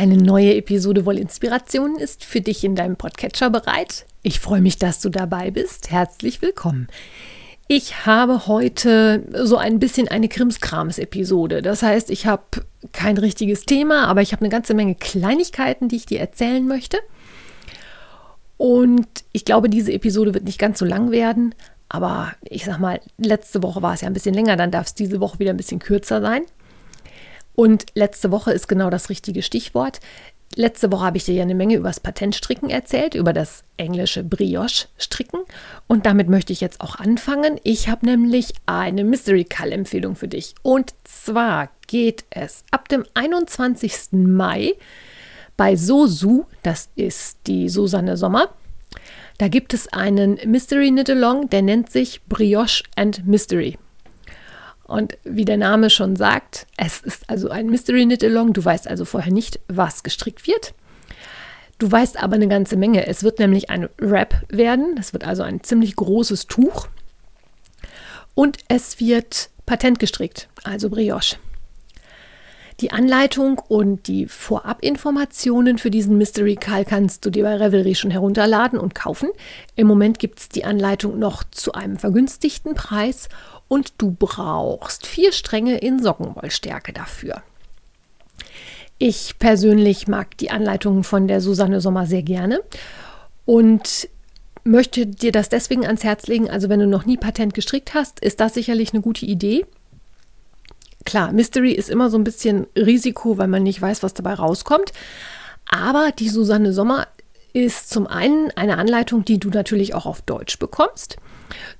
Eine neue Episode Wollinspirationen ist für dich in deinem Podcatcher bereit. Ich freue mich, dass du dabei bist. Herzlich willkommen. Ich habe heute so ein bisschen eine Krimskrams-Episode. Das heißt, ich habe kein richtiges Thema, aber ich habe eine ganze Menge Kleinigkeiten, die ich dir erzählen möchte. Und ich glaube, diese Episode wird nicht ganz so lang werden. Aber ich sag mal, letzte Woche war es ja ein bisschen länger, dann darf es diese Woche wieder ein bisschen kürzer sein. Und letzte Woche ist genau das richtige Stichwort. Letzte Woche habe ich dir ja eine Menge über das Patentstricken erzählt, über das englische Brioche-Stricken. Und damit möchte ich jetzt auch anfangen. Ich habe nämlich eine Mystery Call-Empfehlung für dich. Und zwar geht es ab dem 21. Mai bei Sosu, das ist die Susanne Sommer. Da gibt es einen Mystery Knit Along, der nennt sich Brioche and Mystery. Und wie der Name schon sagt, es ist also ein Mystery Knit Along. Du weißt also vorher nicht, was gestrickt wird. Du weißt aber eine ganze Menge. Es wird nämlich ein Wrap werden. Das wird also ein ziemlich großes Tuch. Und es wird patent gestrickt, also Brioche. Die Anleitung und die Vorabinformationen für diesen Mystery Call kannst du dir bei Revelry schon herunterladen und kaufen. Im Moment gibt es die Anleitung noch zu einem vergünstigten Preis und du brauchst vier Stränge in Sockenwollstärke dafür. Ich persönlich mag die Anleitungen von der Susanne Sommer sehr gerne und möchte dir das deswegen ans Herz legen. Also wenn du noch nie Patent gestrickt hast, ist das sicherlich eine gute Idee. Klar, Mystery ist immer so ein bisschen Risiko, weil man nicht weiß, was dabei rauskommt. Aber die Susanne Sommer ist zum einen eine Anleitung, die du natürlich auch auf Deutsch bekommst.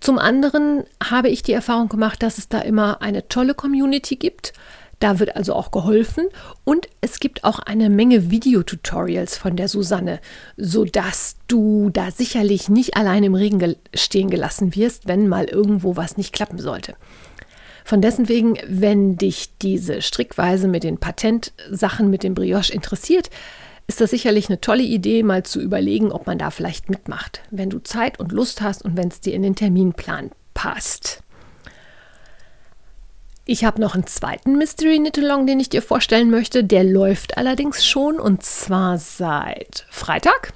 Zum anderen habe ich die Erfahrung gemacht, dass es da immer eine tolle Community gibt. Da wird also auch geholfen und es gibt auch eine Menge Videotutorials von der Susanne, sodass du da sicherlich nicht allein im Regen stehen gelassen wirst, wenn mal irgendwo was nicht klappen sollte. Von dessen wegen, wenn dich diese Strickweise mit den Patentsachen mit dem Brioche interessiert, ist das sicherlich eine tolle Idee, mal zu überlegen, ob man da vielleicht mitmacht, wenn du Zeit und Lust hast und wenn es dir in den Terminplan passt. Ich habe noch einen zweiten Mystery Knit-Along, den ich dir vorstellen möchte. Der läuft allerdings schon und zwar seit Freitag.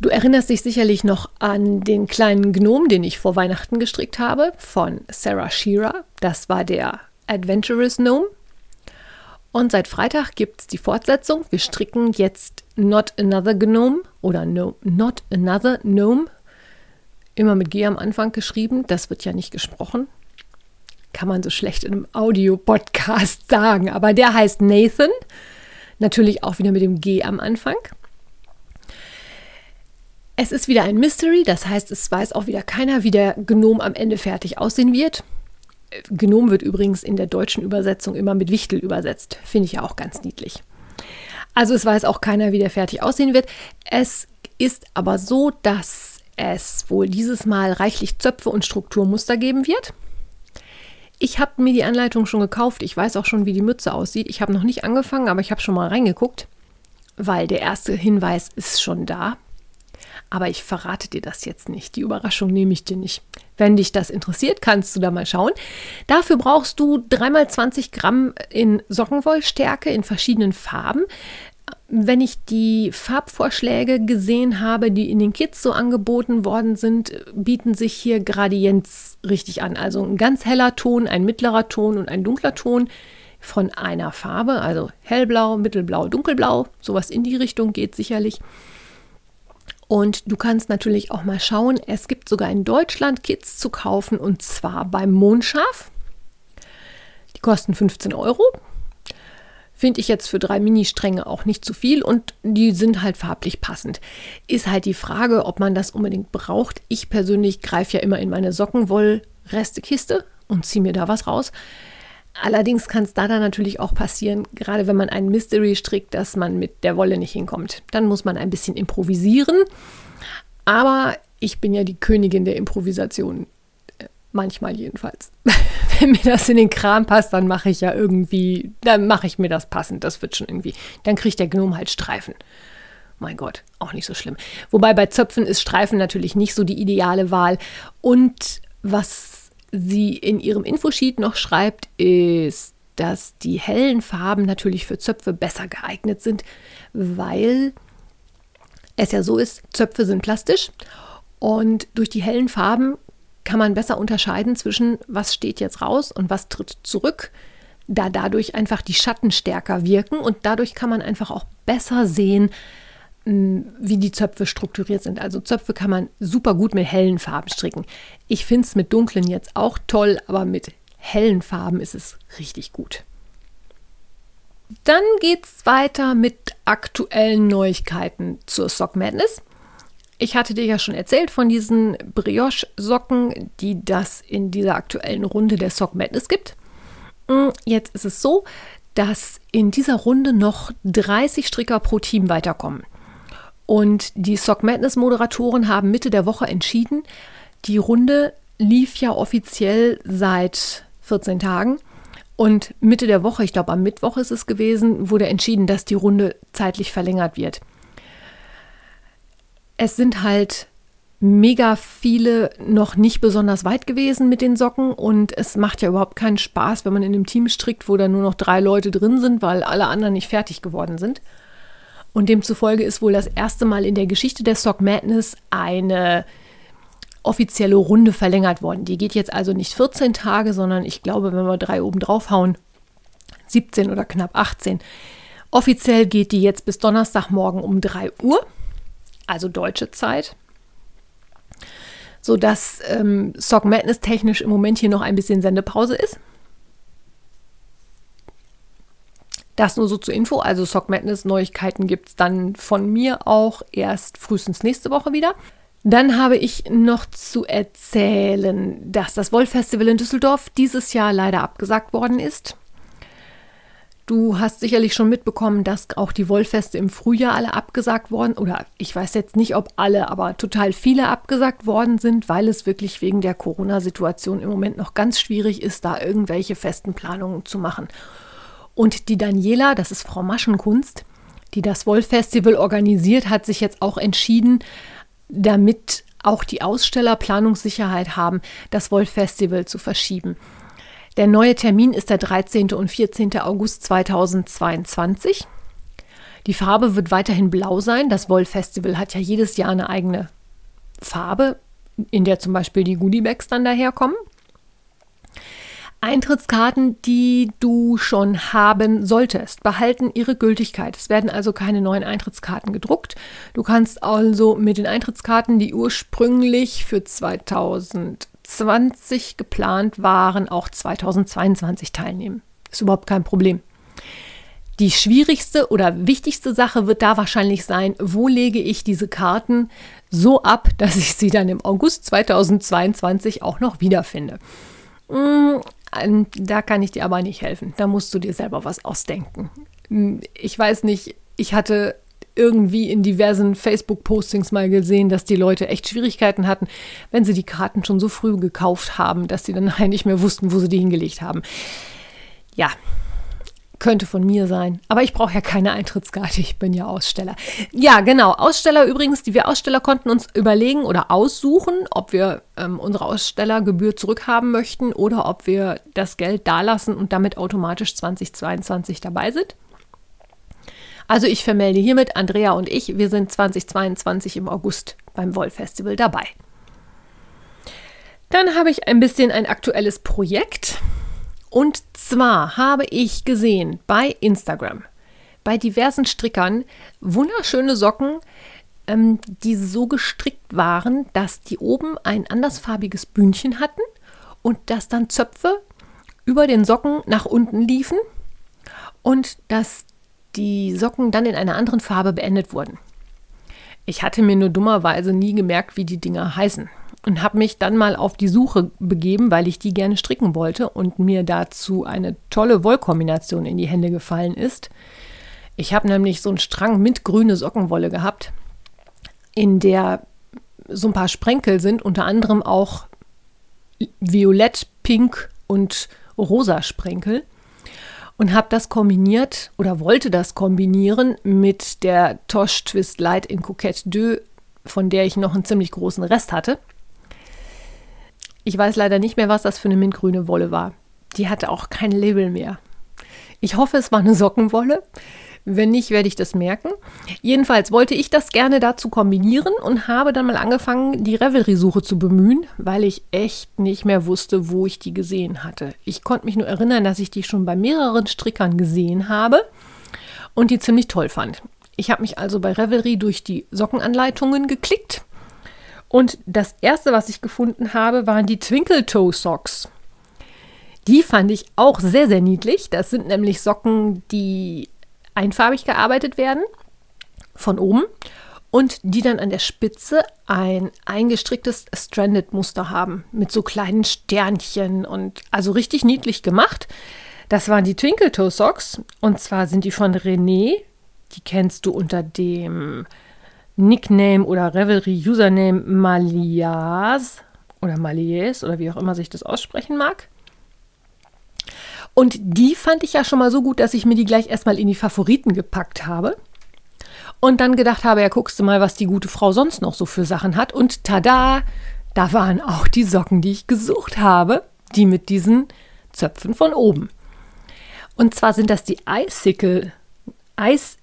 Du erinnerst dich sicherlich noch an den kleinen Gnom, den ich vor Weihnachten gestrickt habe, von Sarah Shearer. Das war der Adventurous Gnome. Und seit Freitag gibt es die Fortsetzung. Wir stricken jetzt Not Another Gnome oder no, Not Another Gnome. Immer mit G am Anfang geschrieben. Das wird ja nicht gesprochen. Kann man so schlecht in einem Audio-Podcast sagen. Aber der heißt Nathan. Natürlich auch wieder mit dem G am Anfang. Es ist wieder ein Mystery, das heißt, es weiß auch wieder keiner, wie der Gnome am Ende fertig aussehen wird. Gnom wird übrigens in der deutschen Übersetzung immer mit Wichtel übersetzt. Finde ich ja auch ganz niedlich. Also es weiß auch keiner, wie der fertig aussehen wird. Es ist aber so, dass es wohl dieses Mal reichlich Zöpfe und Strukturmuster geben wird. Ich habe mir die Anleitung schon gekauft. Ich weiß auch schon, wie die Mütze aussieht. Ich habe noch nicht angefangen, aber ich habe schon mal reingeguckt, weil der erste Hinweis ist schon da. Aber ich verrate dir das jetzt nicht. Die Überraschung nehme ich dir nicht. Wenn dich das interessiert, kannst du da mal schauen. Dafür brauchst du 3x20 Gramm in Sockenwollstärke in verschiedenen Farben. Wenn ich die Farbvorschläge gesehen habe, die in den Kits so angeboten worden sind, bieten sich hier Gradients richtig an. Also ein ganz heller Ton, ein mittlerer Ton und ein dunkler Ton von einer Farbe, also hellblau, mittelblau, dunkelblau, sowas in die Richtung geht sicherlich. Und du kannst natürlich auch mal schauen, es gibt sogar in Deutschland Kits zu kaufen und zwar beim Mondschaf. Die kosten 15 Euro. Finde ich jetzt für drei Mini-Stränge auch nicht zu viel und die sind halt farblich passend. Ist halt die Frage, ob man das unbedingt braucht. Ich persönlich greife ja immer in meine Sockenwoll-Restekiste und ziehe mir da was raus. Allerdings kann es da dann natürlich auch passieren, gerade wenn man einen Mystery strickt, dass man mit der Wolle nicht hinkommt. Dann muss man ein bisschen improvisieren. Aber ich bin ja die Königin der Improvisation. Manchmal jedenfalls. Wenn mir das in den Kram passt, dann mache ich ja irgendwie, dann mache ich mir das passend. Das wird schon irgendwie. Dann kriegt der Gnome halt Streifen. Mein Gott, auch nicht so schlimm. Wobei bei Zöpfen ist Streifen natürlich nicht so die ideale Wahl. Und was sie in ihrem Infosheet noch schreibt, ist, dass die hellen Farben natürlich für Zöpfe besser geeignet sind, weil es ja so ist, Zöpfe sind plastisch und durch die hellen Farben kann man besser unterscheiden zwischen, was steht jetzt raus und was tritt zurück, da dadurch einfach die Schatten stärker wirken und dadurch kann man einfach auch besser sehen, wie die Zöpfe strukturiert sind. Also Zöpfe kann man super gut mit hellen Farben stricken. Ich finde es mit dunklen jetzt auch toll, aber mit hellen Farben ist es richtig gut. Dann geht es weiter mit aktuellen Neuigkeiten zur Sock Madness. Ich hatte dir ja schon erzählt von diesen Brioche-Socken, die das in dieser aktuellen Runde der Sock Madness gibt. Mm, jetzt ist es so, dass in dieser Runde noch 30 Stricker pro Team weiterkommen. Und die Sock Madness Moderatoren haben Mitte der Woche entschieden, die Runde lief ja offiziell seit 14 Tagen. Und Mitte der Woche, ich glaube am Mittwoch ist es gewesen, wurde entschieden, dass die Runde zeitlich verlängert wird es sind halt mega viele noch nicht besonders weit gewesen mit den Socken und es macht ja überhaupt keinen Spaß, wenn man in einem Team strickt, wo da nur noch drei Leute drin sind, weil alle anderen nicht fertig geworden sind. Und demzufolge ist wohl das erste Mal in der Geschichte der Sock Madness eine offizielle Runde verlängert worden. Die geht jetzt also nicht 14 Tage, sondern ich glaube, wenn wir drei oben draufhauen, 17 oder knapp 18. Offiziell geht die jetzt bis Donnerstagmorgen um 3 Uhr also deutsche Zeit. Sodass ähm, Sock Madness technisch im Moment hier noch ein bisschen Sendepause ist. Das nur so zur Info. Also Sock Madness Neuigkeiten gibt es dann von mir auch erst frühestens nächste Woche wieder. Dann habe ich noch zu erzählen, dass das Wolf Festival in Düsseldorf dieses Jahr leider abgesagt worden ist. Du hast sicherlich schon mitbekommen, dass auch die Wollfeste im Frühjahr alle abgesagt worden oder ich weiß jetzt nicht, ob alle, aber total viele abgesagt worden sind, weil es wirklich wegen der Corona-Situation im Moment noch ganz schwierig ist, da irgendwelche festen Planungen zu machen. Und die Daniela, das ist Frau Maschenkunst, die das Wollfestival organisiert, hat sich jetzt auch entschieden, damit auch die Aussteller Planungssicherheit haben, das Wollfestival zu verschieben. Der neue Termin ist der 13. und 14. August 2022. Die Farbe wird weiterhin blau sein. Das Wollfestival hat ja jedes Jahr eine eigene Farbe, in der zum Beispiel die Goodiebags dann daherkommen. Eintrittskarten, die du schon haben solltest, behalten ihre Gültigkeit. Es werden also keine neuen Eintrittskarten gedruckt. Du kannst also mit den Eintrittskarten, die ursprünglich für 2000 2020 geplant waren, auch 2022 teilnehmen. Ist überhaupt kein Problem. Die schwierigste oder wichtigste Sache wird da wahrscheinlich sein, wo lege ich diese Karten so ab, dass ich sie dann im August 2022 auch noch wiederfinde. Mm, da kann ich dir aber nicht helfen. Da musst du dir selber was ausdenken. Mm, ich weiß nicht, ich hatte irgendwie in diversen Facebook-Postings mal gesehen, dass die Leute echt Schwierigkeiten hatten, wenn sie die Karten schon so früh gekauft haben, dass sie dann nicht mehr wussten, wo sie die hingelegt haben. Ja, könnte von mir sein. Aber ich brauche ja keine Eintrittskarte, ich bin ja Aussteller. Ja, genau. Aussteller übrigens, die wir Aussteller konnten uns überlegen oder aussuchen, ob wir ähm, unsere Ausstellergebühr zurückhaben möchten oder ob wir das Geld dalassen und damit automatisch 2022 dabei sind. Also ich vermelde hiermit, Andrea und ich, wir sind 2022 im August beim Woll-Festival dabei. Dann habe ich ein bisschen ein aktuelles Projekt. Und zwar habe ich gesehen bei Instagram, bei diversen Strickern, wunderschöne Socken, ähm, die so gestrickt waren, dass die oben ein andersfarbiges Bündchen hatten und dass dann Zöpfe über den Socken nach unten liefen und dass die Socken dann in einer anderen Farbe beendet wurden. Ich hatte mir nur dummerweise nie gemerkt, wie die Dinger heißen und habe mich dann mal auf die Suche begeben, weil ich die gerne stricken wollte und mir dazu eine tolle Wollkombination in die Hände gefallen ist. Ich habe nämlich so einen Strang mit grüne Sockenwolle gehabt, in der so ein paar Sprenkel sind, unter anderem auch Violett, Pink und Rosa Sprenkel. Und habe das kombiniert oder wollte das kombinieren mit der Tosh Twist Light in Coquette 2, von der ich noch einen ziemlich großen Rest hatte. Ich weiß leider nicht mehr, was das für eine mintgrüne Wolle war. Die hatte auch kein Label mehr. Ich hoffe, es war eine Sockenwolle. Wenn nicht, werde ich das merken. Jedenfalls wollte ich das gerne dazu kombinieren und habe dann mal angefangen, die Revelry-Suche zu bemühen, weil ich echt nicht mehr wusste, wo ich die gesehen hatte. Ich konnte mich nur erinnern, dass ich die schon bei mehreren Strickern gesehen habe und die ziemlich toll fand. Ich habe mich also bei Revelry durch die Sockenanleitungen geklickt und das erste, was ich gefunden habe, waren die Twinkle Toe Socks. Die fand ich auch sehr, sehr niedlich. Das sind nämlich Socken, die einfarbig gearbeitet werden von oben und die dann an der Spitze ein eingestricktes Stranded-Muster haben mit so kleinen Sternchen und also richtig niedlich gemacht. Das waren die Twinkle Toe Socks und zwar sind die von René. Die kennst du unter dem Nickname oder Revelry Username Malias oder Malies oder wie auch immer sich das aussprechen mag. Und die fand ich ja schon mal so gut, dass ich mir die gleich erstmal in die Favoriten gepackt habe. Und dann gedacht habe, ja, guckst du mal, was die gute Frau sonst noch so für Sachen hat. Und tada, da waren auch die Socken, die ich gesucht habe, die mit diesen Zöpfen von oben. Und zwar sind das die Icicle, Ice,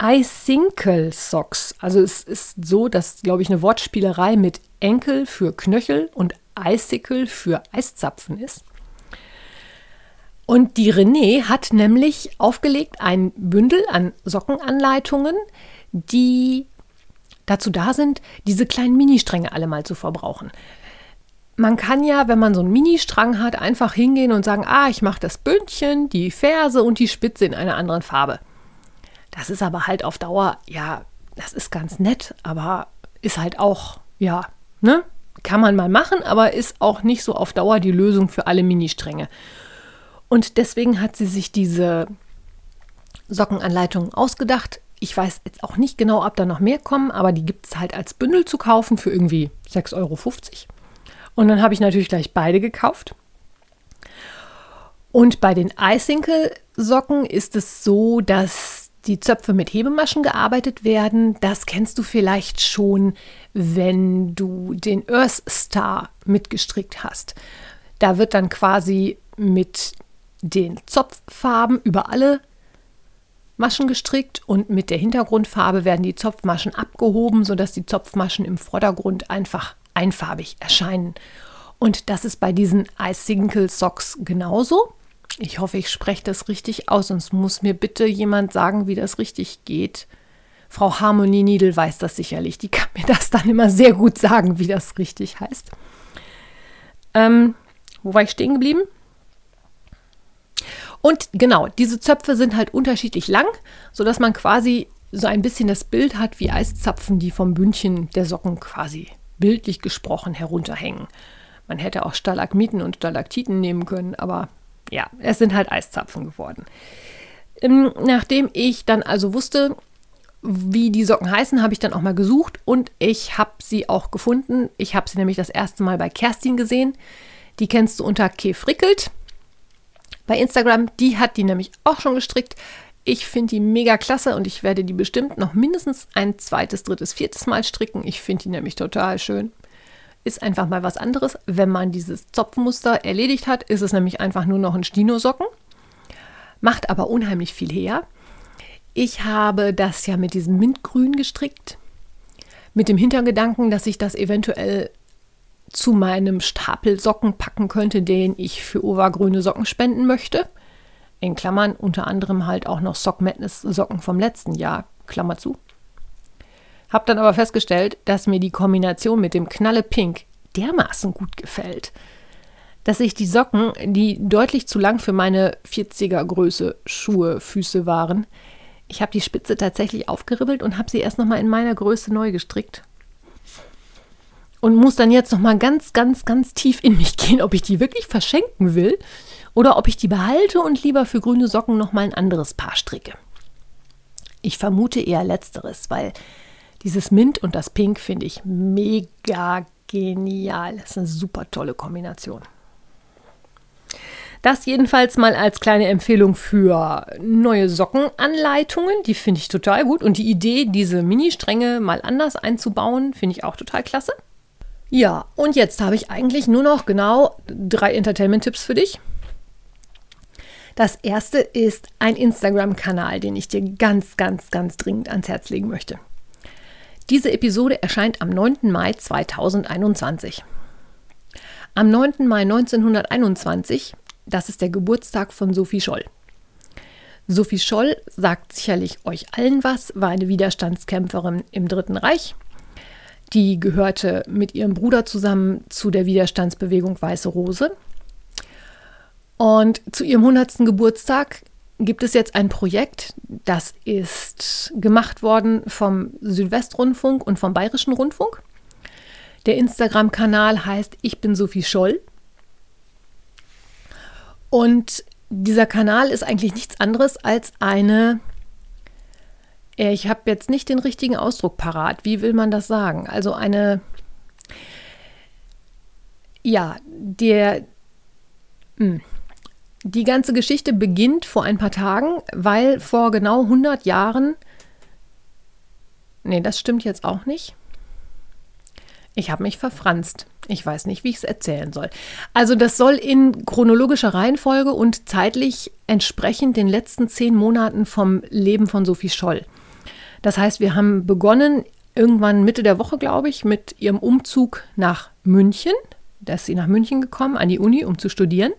Icicle Socks. Also es ist so, dass, glaube ich, eine Wortspielerei mit Enkel für Knöchel und Icicle für Eiszapfen ist. Und die René hat nämlich aufgelegt ein Bündel an Sockenanleitungen, die dazu da sind, diese kleinen Ministränge alle mal zu verbrauchen. Man kann ja, wenn man so einen Ministrang hat, einfach hingehen und sagen, ah, ich mache das Bündchen, die Ferse und die Spitze in einer anderen Farbe. Das ist aber halt auf Dauer, ja, das ist ganz nett, aber ist halt auch, ja, ne? Kann man mal machen, aber ist auch nicht so auf Dauer die Lösung für alle Ministränge. Und deswegen hat sie sich diese Sockenanleitung ausgedacht. Ich weiß jetzt auch nicht genau, ob da noch mehr kommen, aber die gibt es halt als Bündel zu kaufen für irgendwie 6,50 Euro. Und dann habe ich natürlich gleich beide gekauft. Und bei den Icicle-Socken ist es so, dass die Zöpfe mit Hebemaschen gearbeitet werden. Das kennst du vielleicht schon, wenn du den Earth Star mitgestrickt hast. Da wird dann quasi mit den Zopffarben über alle Maschen gestrickt und mit der Hintergrundfarbe werden die Zopfmaschen abgehoben, sodass die Zopfmaschen im Vordergrund einfach einfarbig erscheinen. Und das ist bei diesen Icicle Socks genauso. Ich hoffe, ich spreche das richtig aus, sonst muss mir bitte jemand sagen, wie das richtig geht. Frau Harmonie Needle weiß das sicherlich. Die kann mir das dann immer sehr gut sagen, wie das richtig heißt. Ähm, wo war ich stehen geblieben? Und genau, diese Zöpfe sind halt unterschiedlich lang, sodass man quasi so ein bisschen das Bild hat wie Eiszapfen, die vom Bündchen der Socken quasi bildlich gesprochen herunterhängen. Man hätte auch Stalagmiten und Stalaktiten nehmen können, aber ja, es sind halt Eiszapfen geworden. Ähm, nachdem ich dann also wusste, wie die Socken heißen, habe ich dann auch mal gesucht und ich habe sie auch gefunden. Ich habe sie nämlich das erste Mal bei Kerstin gesehen. Die kennst du unter Kefrickelt bei Instagram. Die hat die nämlich auch schon gestrickt. Ich finde die mega klasse und ich werde die bestimmt noch mindestens ein zweites, drittes, viertes Mal stricken. Ich finde die nämlich total schön. Ist einfach mal was anderes. Wenn man dieses Zopfmuster erledigt hat, ist es nämlich einfach nur noch ein Stino-Socken. Macht aber unheimlich viel her. Ich habe das ja mit diesem Mintgrün gestrickt. Mit dem Hintergedanken, dass ich das eventuell zu meinem Stapel Socken packen könnte, den ich für Ova grüne Socken spenden möchte. In Klammern unter anderem halt auch noch Sock Madness Socken vom letzten Jahr, Klammer zu. Hab dann aber festgestellt, dass mir die Kombination mit dem Knalle Pink dermaßen gut gefällt, dass ich die Socken, die deutlich zu lang für meine 40er Größe Schuhe, Füße waren, ich habe die Spitze tatsächlich aufgeribbelt und habe sie erst nochmal in meiner Größe neu gestrickt und muss dann jetzt noch mal ganz, ganz, ganz tief in mich gehen, ob ich die wirklich verschenken will oder ob ich die behalte und lieber für grüne Socken noch mal ein anderes Paar stricke. Ich vermute eher letzteres, weil Dieses Mint und das Pink finde ich mega genial. Das ist eine super tolle Kombination. Das jedenfalls mal als kleine Empfehlung für neue Sockenanleitungen. Die finde ich total gut. Und die Idee, diese Mini-Stränge mal anders einzubauen, finde ich auch total klasse. Ja, und jetzt habe ich eigentlich nur noch genau drei Entertainment-Tipps für dich. Das erste ist ein Instagram-Kanal, den ich dir ganz, ganz, ganz dringend ans Herz legen möchte. Diese Episode erscheint am 9. Mai 2021. Am 9. Mai 1921 das ist der Geburtstag von Sophie Scholl. Sophie Scholl sagt sicherlich euch allen was, war eine Widerstandskämpferin im Dritten Reich. Die gehörte mit ihrem Bruder zusammen zu der Widerstandsbewegung Weiße Rose. Und zu ihrem 100. Geburtstag gibt es jetzt ein Projekt, das ist gemacht worden vom Südwestrundfunk und vom Bayerischen Rundfunk. Der Instagram-Kanal heißt Ich bin Sophie Scholl. Und dieser Kanal ist eigentlich nichts anderes als eine, äh, ich habe jetzt nicht den richtigen Ausdruck parat, wie will man das sagen? Also eine, ja, der, hm, die ganze Geschichte beginnt vor ein paar Tagen, weil vor genau 100 Jahren, nee, das stimmt jetzt auch nicht. Ich habe mich verfranst. Ich weiß nicht, wie ich es erzählen soll. Also das soll in chronologischer Reihenfolge und zeitlich entsprechend den letzten zehn Monaten vom Leben von Sophie Scholl. Das heißt, wir haben begonnen irgendwann Mitte der Woche, glaube ich, mit ihrem Umzug nach München. Da ist sie nach München gekommen, an die Uni, um zu studieren.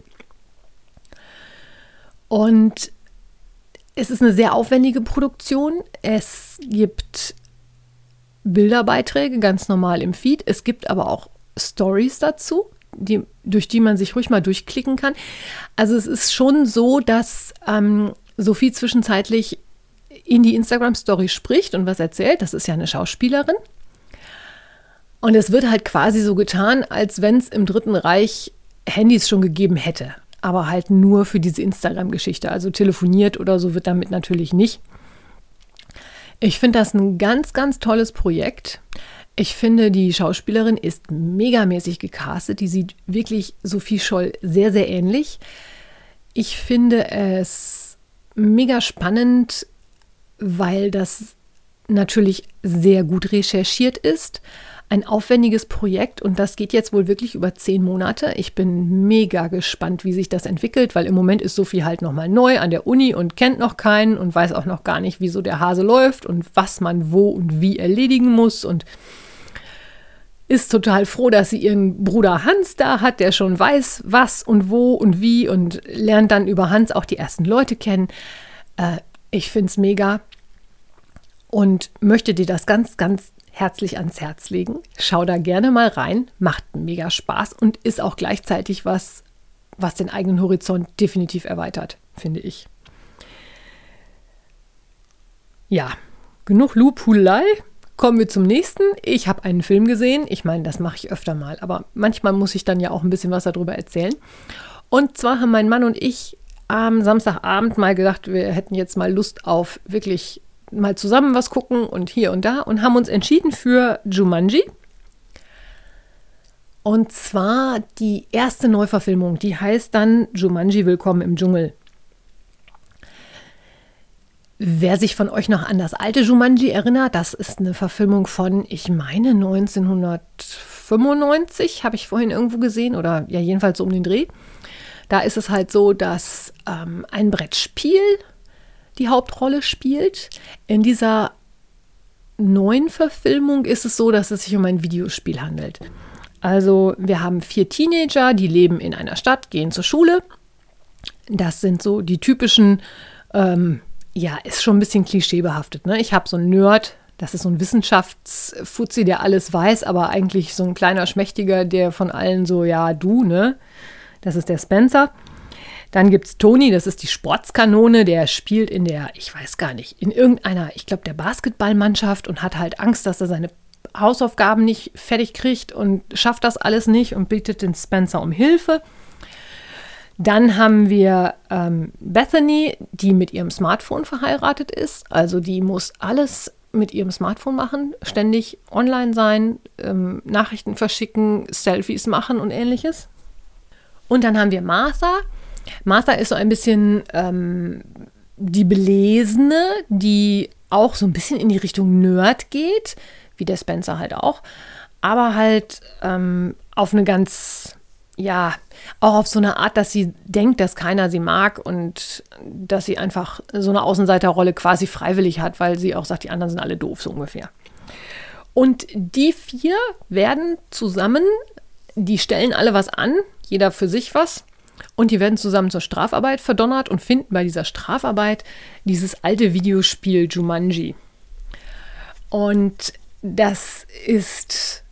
Und es ist eine sehr aufwendige Produktion. Es gibt Bilderbeiträge ganz normal im Feed. Es gibt aber auch Stories dazu, die, durch die man sich ruhig mal durchklicken kann. Also es ist schon so, dass ähm, Sophie zwischenzeitlich in die Instagram-Story spricht und was erzählt. Das ist ja eine Schauspielerin. Und es wird halt quasi so getan, als wenn es im Dritten Reich Handys schon gegeben hätte. Aber halt nur für diese Instagram-Geschichte. Also telefoniert oder so wird damit natürlich nicht. Ich finde das ein ganz, ganz tolles Projekt. Ich finde, die Schauspielerin ist megamäßig gecastet. Die sieht wirklich Sophie Scholl sehr, sehr ähnlich. Ich finde es mega spannend, weil das natürlich sehr gut recherchiert ist ein aufwendiges Projekt und das geht jetzt wohl wirklich über zehn Monate. Ich bin mega gespannt, wie sich das entwickelt, weil im Moment ist Sophie halt nochmal neu an der Uni und kennt noch keinen und weiß auch noch gar nicht, wieso der Hase läuft und was man wo und wie erledigen muss und ist total froh, dass sie ihren Bruder Hans da hat, der schon weiß, was und wo und wie und lernt dann über Hans auch die ersten Leute kennen. Äh, ich finde es mega und möchte dir das ganz, ganz herzlich ans Herz legen. Schau da gerne mal rein, macht mega Spaß und ist auch gleichzeitig was, was den eigenen Horizont definitiv erweitert, finde ich. Ja, genug Lupulei. Kommen wir zum nächsten. Ich habe einen Film gesehen. Ich meine, das mache ich öfter mal, aber manchmal muss ich dann ja auch ein bisschen was darüber erzählen. Und zwar haben mein Mann und ich am Samstagabend mal gedacht, wir hätten jetzt mal Lust auf wirklich mal zusammen was gucken und hier und da und haben uns entschieden für Jumanji. Und zwar die erste Neuverfilmung, die heißt dann Jumanji Willkommen im Dschungel. Wer sich von euch noch an das alte Jumanji erinnert, das ist eine Verfilmung von, ich meine, 1995, habe ich vorhin irgendwo gesehen, oder ja, jedenfalls so um den Dreh. Da ist es halt so, dass ähm, ein Brettspiel die Hauptrolle spielt. In dieser neuen Verfilmung ist es so, dass es sich um ein Videospiel handelt. Also wir haben vier Teenager, die leben in einer Stadt, gehen zur Schule. Das sind so die typischen, ähm, ja, ist schon ein bisschen klischeebehaftet. Ne? Ich habe so einen Nerd, das ist so ein Wissenschaftsfuzzi, der alles weiß, aber eigentlich so ein kleiner Schmächtiger, der von allen so, ja, du, ne? Das ist der Spencer. Dann gibt es Toni, das ist die Sportskanone, der spielt in der, ich weiß gar nicht, in irgendeiner, ich glaube, der Basketballmannschaft und hat halt Angst, dass er seine Hausaufgaben nicht fertig kriegt und schafft das alles nicht und bittet den Spencer um Hilfe. Dann haben wir ähm, Bethany, die mit ihrem Smartphone verheiratet ist. Also die muss alles mit ihrem Smartphone machen, ständig online sein, ähm, Nachrichten verschicken, Selfies machen und ähnliches. Und dann haben wir Martha. Martha ist so ein bisschen ähm, die Belesene, die auch so ein bisschen in die Richtung Nerd geht, wie der Spencer halt auch, aber halt ähm, auf eine ganz ja, auch auf so eine Art, dass sie denkt, dass keiner sie mag und dass sie einfach so eine Außenseiterrolle quasi freiwillig hat, weil sie auch sagt, die anderen sind alle doof, so ungefähr. Und die vier werden zusammen, die stellen alle was an, jeder für sich was. Und die werden zusammen zur Strafarbeit verdonnert und finden bei dieser Strafarbeit dieses alte Videospiel Jumanji. Und das ist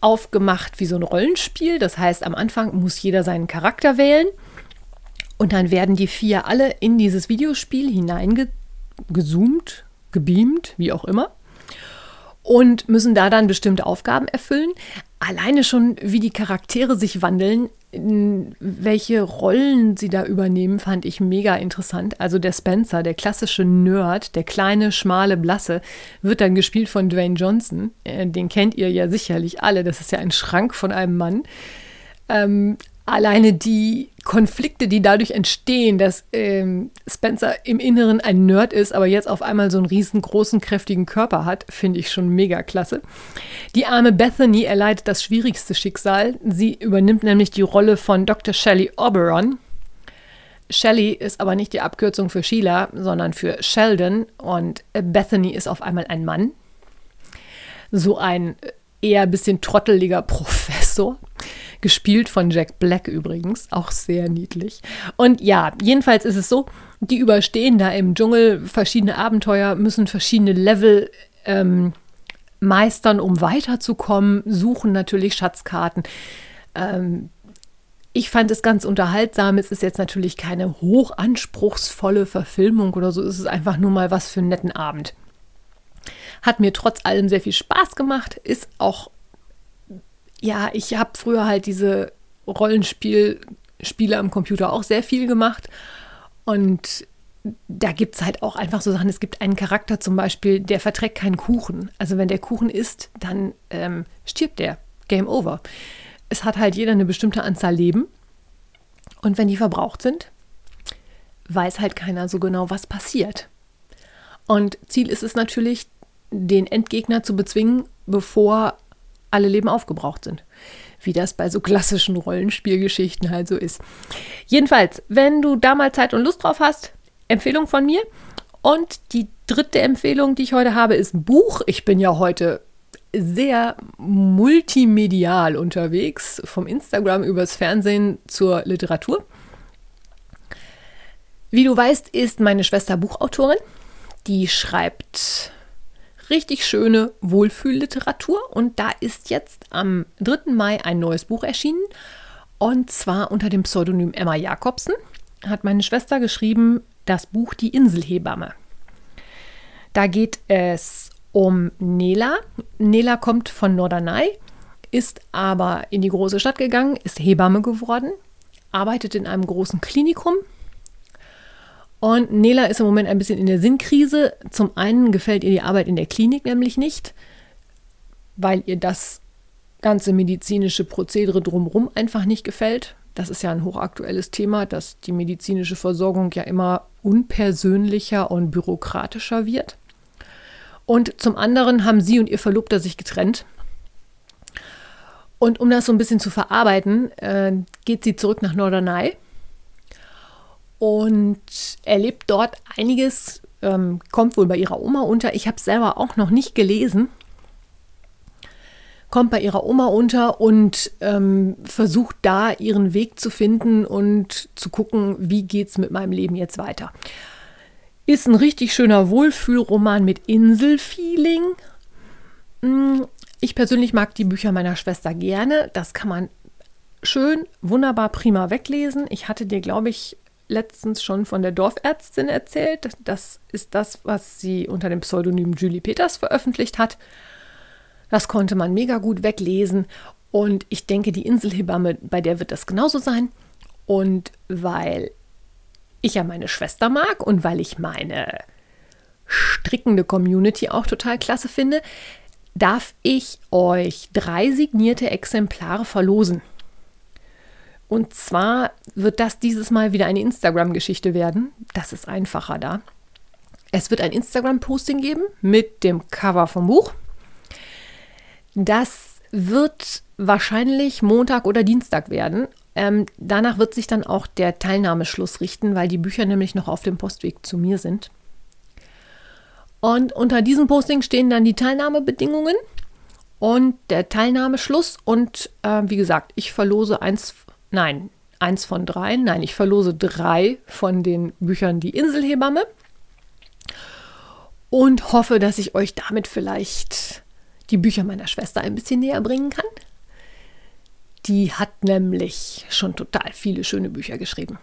aufgemacht wie so ein Rollenspiel. Das heißt, am Anfang muss jeder seinen Charakter wählen. Und dann werden die vier alle in dieses Videospiel hineingezoomt, gebeamt, wie auch immer. Und müssen da dann bestimmte Aufgaben erfüllen. Alleine schon, wie die Charaktere sich wandeln, welche Rollen sie da übernehmen, fand ich mega interessant. Also der Spencer, der klassische Nerd, der kleine, schmale, blasse, wird dann gespielt von Dwayne Johnson. Äh, den kennt ihr ja sicherlich alle. Das ist ja ein Schrank von einem Mann. Ähm, alleine die Konflikte, die dadurch entstehen, dass ähm, Spencer im Inneren ein Nerd ist, aber jetzt auf einmal so einen riesengroßen, kräftigen Körper hat, finde ich schon mega klasse. Die arme Bethany erleidet das schwierigste Schicksal. Sie übernimmt nämlich die Rolle von Dr. Shelley Oberon. Shelley ist aber nicht die Abkürzung für Sheila, sondern für Sheldon und Bethany ist auf einmal ein Mann. So ein eher ein bisschen trotteliger Professor gespielt von Jack Black übrigens, auch sehr niedlich. Und ja, jedenfalls ist es so, die überstehen da im Dschungel verschiedene Abenteuer, müssen verschiedene Level ähm, meistern, um weiterzukommen, suchen natürlich Schatzkarten. Ähm, ich fand es ganz unterhaltsam. Es ist jetzt natürlich keine hochanspruchsvolle Verfilmung oder so. Es ist einfach nur mal was für einen netten Abend. Hat mir trotz allem sehr viel Spaß gemacht. Ist auch ja, ich habe früher halt diese Rollenspiele am Computer auch sehr viel gemacht. Und da gibt es halt auch einfach so Sachen. Es gibt einen Charakter zum Beispiel, der verträgt keinen Kuchen. Also wenn der Kuchen isst, dann ähm, stirbt der. Game over. Es hat halt jeder eine bestimmte Anzahl Leben. Und wenn die verbraucht sind, weiß halt keiner so genau, was passiert. Und Ziel ist es natürlich, den Endgegner zu bezwingen, bevor alle Leben aufgebraucht sind. Wie das bei so klassischen Rollenspielgeschichten halt so ist. Jedenfalls, wenn du da mal Zeit und Lust drauf hast, Empfehlung von mir. Und die dritte Empfehlung, die ich heute habe, ist ein Buch. Ich bin ja heute sehr multimedial unterwegs, vom Instagram übers Fernsehen zur Literatur. Wie du weißt, ist meine Schwester Buchautorin. Die schreibt richtig schöne Wohlfühlliteratur. Und da ist jetzt am 3. Mai ein neues Buch erschienen. Und zwar unter dem Pseudonym Emma Jakobsen hat meine Schwester geschrieben das Buch Die Inselhebamme. Da geht es um Nela. Nela kommt von Norderney, ist aber in die große Stadt gegangen, ist Hebamme geworden, arbeitet in einem großen Klinikum und Nela ist im Moment ein bisschen in der Sinnkrise. Zum einen gefällt ihr die Arbeit in der Klinik nämlich nicht, weil ihr das ganze medizinische Prozedere drumherum einfach nicht gefällt. Das ist ja ein hochaktuelles Thema, dass die medizinische Versorgung ja immer unpersönlicher und bürokratischer wird. Und zum anderen haben sie und ihr Verlobter sich getrennt. Und um das so ein bisschen zu verarbeiten, äh, geht sie zurück nach Norderney und erlebt dort einiges, ähm, kommt wohl bei ihrer Oma unter. Ich habe es selber auch noch nicht gelesen. Kommt bei ihrer Oma unter und ähm, versucht da ihren Weg zu finden und zu gucken, wie geht es mit meinem Leben jetzt weiter. Ist ein richtig schöner Wohlfühlroman mit Inselfeeling. Hm, ich persönlich mag die Bücher meiner Schwester gerne. Das kann man schön, wunderbar, prima weglesen. Ich hatte dir, glaube ich, letztens schon von der Dorfärztin erzählt. Das ist das, was sie unter dem Pseudonym Julie Peters veröffentlicht hat. Das konnte man mega gut weglesen. Und ich denke, die Inselhebamme, bei der wird das genauso sein. Und weil ich ja meine Schwester mag und weil ich meine strickende Community auch total klasse finde, darf ich euch drei signierte Exemplare verlosen. Und zwar wird das dieses Mal wieder eine Instagram-Geschichte werden. Das ist einfacher da. Es wird ein Instagram-Posting geben mit dem Cover vom Buch. Das wird wahrscheinlich Montag oder Dienstag werden. Ähm, danach wird sich dann auch der Teilnahmeschluss richten, weil die Bücher nämlich noch auf dem Postweg zu mir sind. Und unter diesem Posting stehen dann die Teilnahmebedingungen und der Teilnahmeschluss. Und äh, wie gesagt, ich verlose eins, nein, eins von drei. Nein, ich verlose drei von den Büchern Die Inselhebamme. Und hoffe, dass ich euch damit vielleicht die Bücher meiner Schwester ein bisschen näher bringen kann. Die hat nämlich schon total viele schöne Bücher geschrieben.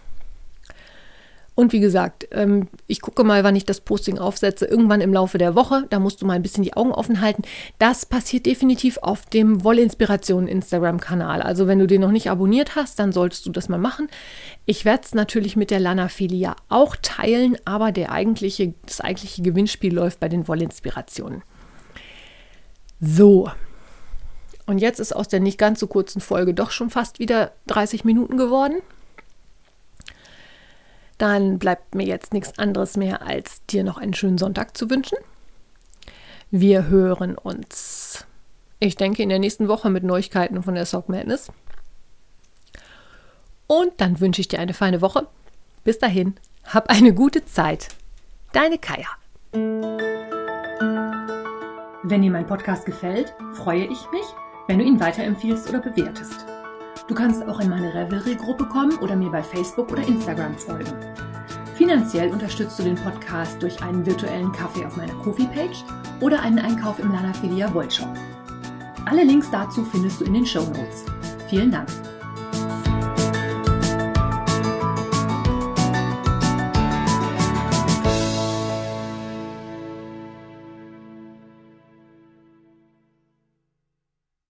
Und wie gesagt, ähm, ich gucke mal, wann ich das Posting aufsetze. Irgendwann im Laufe der Woche. Da musst du mal ein bisschen die Augen offen halten. Das passiert definitiv auf dem Wollinspiration Instagram-Kanal. Also wenn du den noch nicht abonniert hast, dann solltest du das mal machen. Ich werde es natürlich mit der Lana Filia auch teilen, aber der eigentliche, das eigentliche Gewinnspiel läuft bei den Wollinspirationen. So. Und jetzt ist aus der nicht ganz so kurzen Folge doch schon fast wieder 30 Minuten geworden. Dann bleibt mir jetzt nichts anderes mehr, als dir noch einen schönen Sonntag zu wünschen. Wir hören uns, ich denke, in der nächsten Woche mit Neuigkeiten von der Sock Madness. Und dann wünsche ich dir eine feine Woche. Bis dahin, hab eine gute Zeit. Deine Kaya. Wenn dir mein Podcast gefällt, freue ich mich, wenn du ihn weiterempfiehlst oder bewertest. Du kannst auch in meine Revelry-Gruppe kommen oder mir bei Facebook oder Instagram folgen. Finanziell unterstützt du den Podcast durch einen virtuellen Kaffee auf meiner Kofi-Page oder einen Einkauf im Lana Filia Volt Shop. Alle Links dazu findest du in den Show Notes. Vielen Dank.